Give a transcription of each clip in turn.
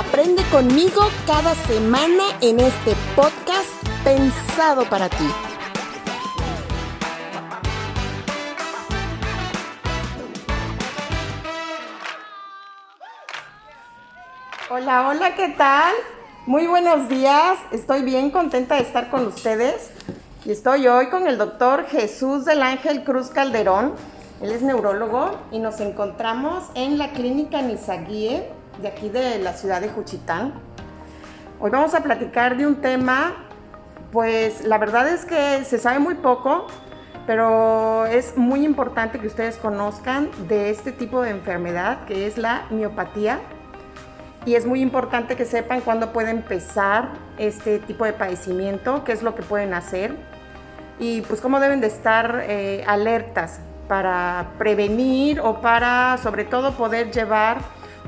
Aprende conmigo cada semana en este podcast pensado para ti. Hola, hola, ¿qué tal? Muy buenos días, estoy bien contenta de estar con ustedes y estoy hoy con el doctor Jesús del Ángel Cruz Calderón. Él es neurólogo y nos encontramos en la clínica Nizaguie de aquí de la ciudad de Juchitán. Hoy vamos a platicar de un tema, pues la verdad es que se sabe muy poco, pero es muy importante que ustedes conozcan de este tipo de enfermedad que es la miopatía y es muy importante que sepan cuándo puede empezar este tipo de padecimiento, qué es lo que pueden hacer y pues cómo deben de estar eh, alertas para prevenir o para sobre todo poder llevar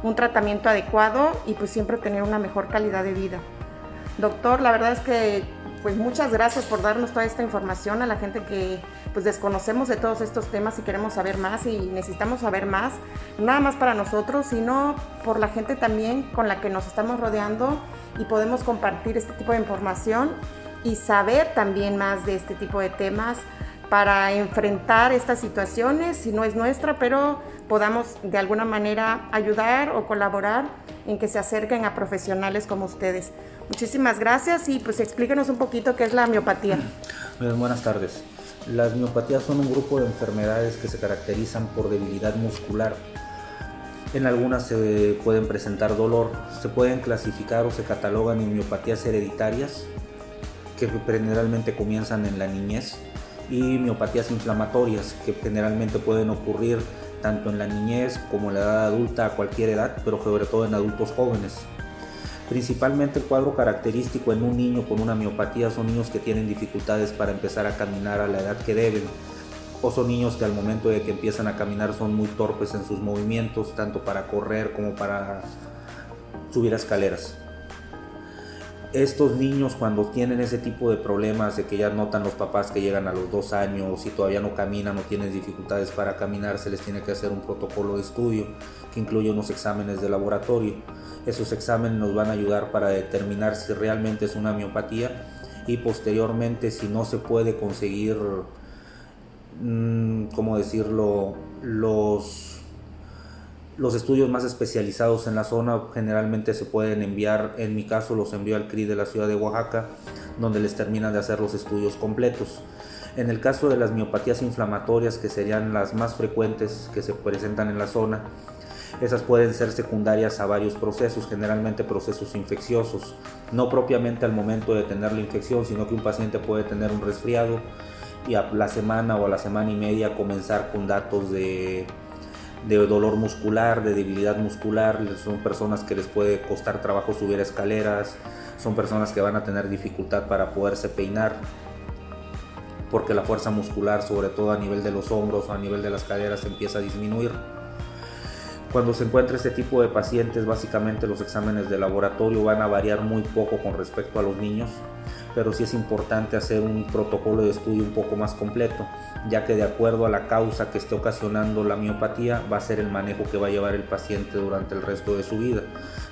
un tratamiento adecuado y pues siempre tener una mejor calidad de vida. Doctor, la verdad es que pues muchas gracias por darnos toda esta información a la gente que pues desconocemos de todos estos temas y queremos saber más y necesitamos saber más, nada más para nosotros, sino por la gente también con la que nos estamos rodeando y podemos compartir este tipo de información y saber también más de este tipo de temas para enfrentar estas situaciones, si no es nuestra, pero podamos de alguna manera ayudar o colaborar en que se acerquen a profesionales como ustedes. Muchísimas gracias y pues explíquenos un poquito qué es la miopatía. buenas tardes. Las miopatías son un grupo de enfermedades que se caracterizan por debilidad muscular. En algunas se pueden presentar dolor, se pueden clasificar o se catalogan en miopatías hereditarias, que generalmente comienzan en la niñez, y miopatías inflamatorias, que generalmente pueden ocurrir tanto en la niñez como en la edad adulta a cualquier edad, pero sobre todo en adultos jóvenes. Principalmente el cuadro característico en un niño con una miopatía son niños que tienen dificultades para empezar a caminar a la edad que deben, o son niños que al momento de que empiezan a caminar son muy torpes en sus movimientos, tanto para correr como para subir escaleras estos niños cuando tienen ese tipo de problemas de que ya notan los papás que llegan a los dos años y todavía no caminan o tienen dificultades para caminar, se les tiene que hacer un protocolo de estudio que incluye unos exámenes de laboratorio. Esos exámenes nos van a ayudar para determinar si realmente es una miopatía y posteriormente si no se puede conseguir, mm, ¿cómo decirlo?, los los estudios más especializados en la zona generalmente se pueden enviar, en mi caso los envío al CRI de la ciudad de Oaxaca, donde les terminan de hacer los estudios completos. En el caso de las miopatías inflamatorias, que serían las más frecuentes que se presentan en la zona, esas pueden ser secundarias a varios procesos, generalmente procesos infecciosos, no propiamente al momento de tener la infección, sino que un paciente puede tener un resfriado y a la semana o a la semana y media comenzar con datos de de dolor muscular, de debilidad muscular, son personas que les puede costar trabajo subir escaleras, son personas que van a tener dificultad para poderse peinar, porque la fuerza muscular, sobre todo a nivel de los hombros o a nivel de las caderas, empieza a disminuir. Cuando se encuentra este tipo de pacientes, básicamente los exámenes de laboratorio van a variar muy poco con respecto a los niños, pero sí es importante hacer un protocolo de estudio un poco más completo, ya que de acuerdo a la causa que esté ocasionando la miopatía va a ser el manejo que va a llevar el paciente durante el resto de su vida.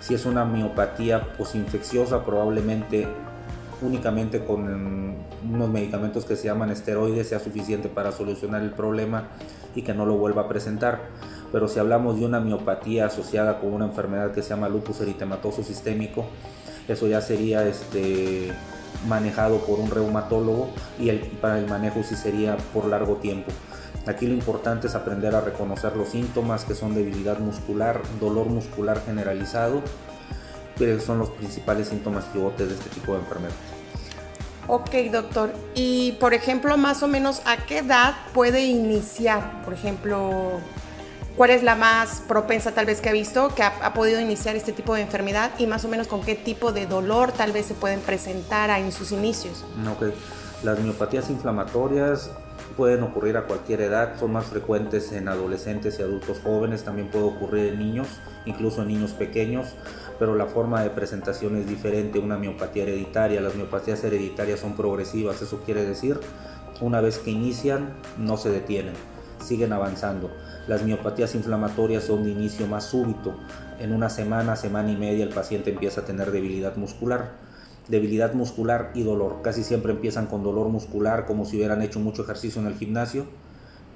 Si es una miopatía posinfecciosa, probablemente únicamente con unos medicamentos que se llaman esteroides sea suficiente para solucionar el problema y que no lo vuelva a presentar pero si hablamos de una miopatía asociada con una enfermedad que se llama lupus eritematoso sistémico, eso ya sería este, manejado por un reumatólogo y para el manejo sí sería por largo tiempo. Aquí lo importante es aprender a reconocer los síntomas que son debilidad muscular, dolor muscular generalizado, que son los principales síntomas pivotes de este tipo de enfermedad. Ok, doctor. Y por ejemplo, más o menos, ¿a qué edad puede iniciar, por ejemplo, cuál es la más propensa tal vez que ha visto, que ha, podido iniciar este tipo de enfermedad y más o menos con qué tipo de dolor tal vez se pueden presentar en sus inicios. Ok, las miopatías inflamatorias pueden ocurrir a cualquier edad, son más frecuentes en adolescentes y adultos jóvenes, también puede ocurrir en niños, incluso en niños pequeños, pero la forma de presentación es diferente, una miopatía hereditaria, las miopatías hereditarias son progresivas, eso quiere decir, una vez que inician, no se detienen, siguen avanzando. Las miopatías inflamatorias son de inicio más súbito, en una semana, semana y media el paciente empieza a tener debilidad muscular debilidad muscular y dolor. Casi siempre empiezan con dolor muscular como si hubieran hecho mucho ejercicio en el gimnasio,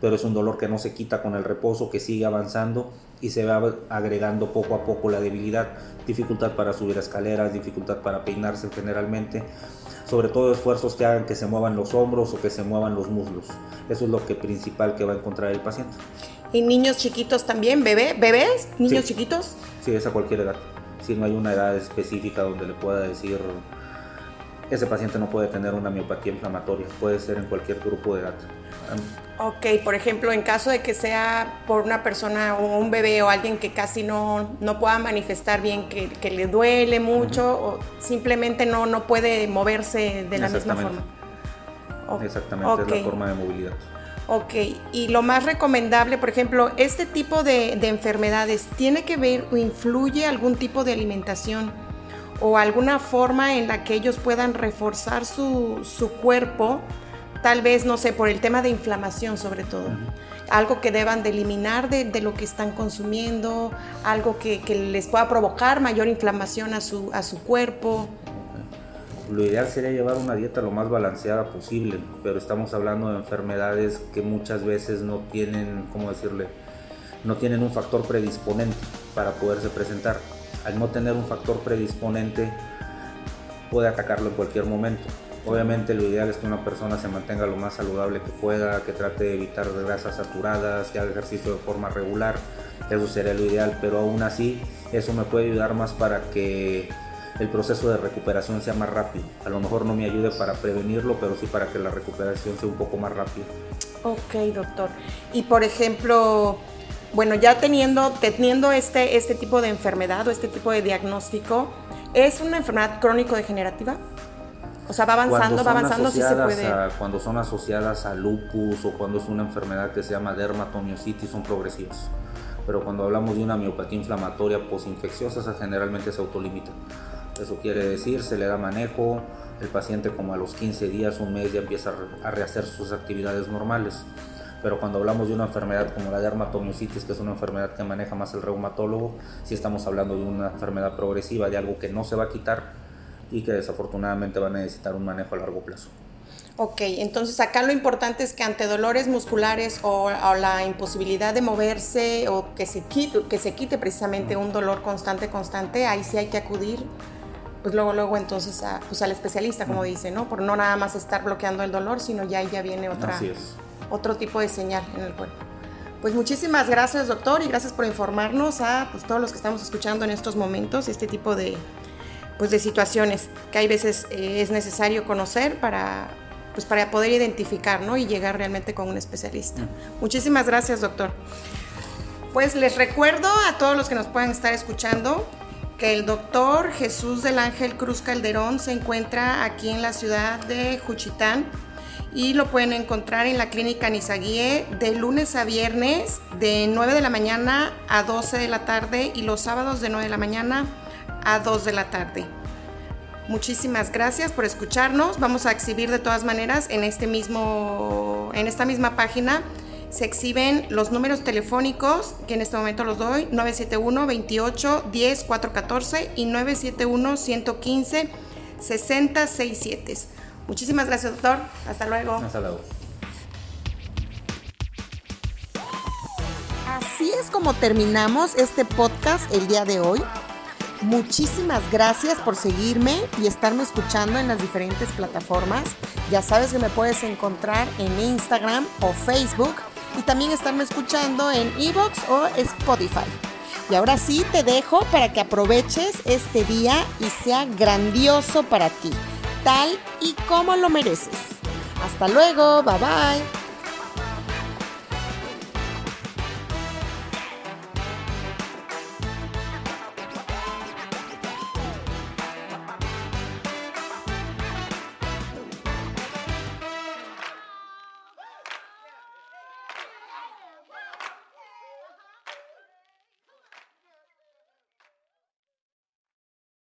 pero es un dolor que no se quita con el reposo, que sigue avanzando y se va agregando poco a poco la debilidad, dificultad para subir escaleras, dificultad para peinarse generalmente, sobre todo esfuerzos que hagan que se muevan los hombros o que se muevan los muslos. Eso es lo que principal que va a encontrar el paciente. ¿Y niños chiquitos también? ¿Bebé? ¿Bebés? ¿Niños chiquitos? Sí, es a cualquier edad. Si no hay una edad específica donde le pueda decir ese paciente no puede tener una miopatía inflamatoria, puede ser en cualquier grupo de edad. Ok, por ejemplo, en caso de que sea por una persona o un bebé o alguien que casi no, no pueda manifestar bien, que, que le duele mucho o simplemente no, no puede moverse de la misma forma. Exactamente, es la forma de movilidad. Ok, y lo más recomendable, por ejemplo, este tipo de, de enfermedades, ¿tiene que ver o influye algún tipo de alimentación? o alguna forma en la que ellos puedan reforzar su, cuerpo, tal vez, no sé, por el tema de inflamación sobre todo. Algo que deban de eliminar de, lo que están consumiendo, algo que, les pueda provocar mayor inflamación a su, a su cuerpo. Lo ideal sería llevar una dieta lo más balanceada posible, pero estamos hablando de enfermedades que muchas veces no tienen, ¿cómo decirle? No tienen un factor predisponente para poderse presentar al no tener un factor predisponente, puede atacarlo en cualquier momento. Obviamente lo ideal es que una persona se mantenga lo más saludable que pueda, que trate de evitar grasas saturadas, que haga ejercicio de forma regular, eso sería lo ideal, pero aún así eso me puede ayudar más para que el proceso de recuperación sea más rápido. A lo mejor no me ayude para prevenirlo, pero sí para que la recuperación sea un poco más rápida. Ok, doctor. Y por ejemplo, bueno, ya teniendo, teniendo este, este tipo de enfermedad o este tipo de diagnóstico, ¿es una enfermedad crónico-degenerativa? O sea, va avanzando, va avanzando, si se puede. cuando son asociadas a lupus o cuando es una enfermedad que se llama dermatomiositis, son progresivas. Pero cuando hablamos de una miopatía inflamatoria posinfecciosa, esa generalmente se autolimita. Eso quiere decir, se le da manejo, el paciente como a los 15 días, un mes ya empieza a rehacer sus actividades normales pero cuando hablamos de una enfermedad como la dermatomiositis, que es una enfermedad que maneja más el reumatólogo, sí estamos hablando de una enfermedad progresiva, de algo que no se va a quitar y que desafortunadamente va a necesitar un manejo a largo plazo. Ok, entonces acá lo importante es que ante dolores musculares o, la imposibilidad de moverse o que se quite, que se quite precisamente un dolor constante, constante, ahí sí hay que acudir, pues luego, luego entonces a, pues al especialista, como dice, ¿no? Por no nada más estar bloqueando el dolor, sino ya ya viene otra, otro tipo de señal en el cuerpo. Pues muchísimas gracias doctor y gracias por informarnos a pues, todos los que estamos escuchando en estos momentos este tipo de, pues, de situaciones que hay veces eh, es necesario conocer para, pues, para poder identificar ¿no? y llegar realmente con un especialista. Mm. Muchísimas gracias doctor. Pues les recuerdo a todos los que nos puedan estar escuchando que el doctor Jesús del Ángel Cruz Calderón se encuentra aquí en la ciudad de Juchitán y lo pueden encontrar en la clínica Nizaguie de lunes a viernes de 9 de la mañana a 12 de la tarde y los sábados de 9 de la mañana a 2 de la tarde. Muchísimas gracias por escucharnos. Vamos a exhibir de todas maneras en este mismo en esta misma página se exhiben los números telefónicos que en este momento los doy 971 28 10 414 y 971 115 6067. Muchísimas gracias, doctor. Hasta luego. Hasta luego. Así es como terminamos este podcast el día de hoy. Muchísimas gracias por seguirme y estarme escuchando en las diferentes plataformas. Ya sabes que me puedes encontrar en Instagram o Facebook y también estarme escuchando en Evox o Spotify. Y ahora sí te dejo para que aproveches este día y sea grandioso para ti tal y como lo mereces. Hasta luego, bye bye.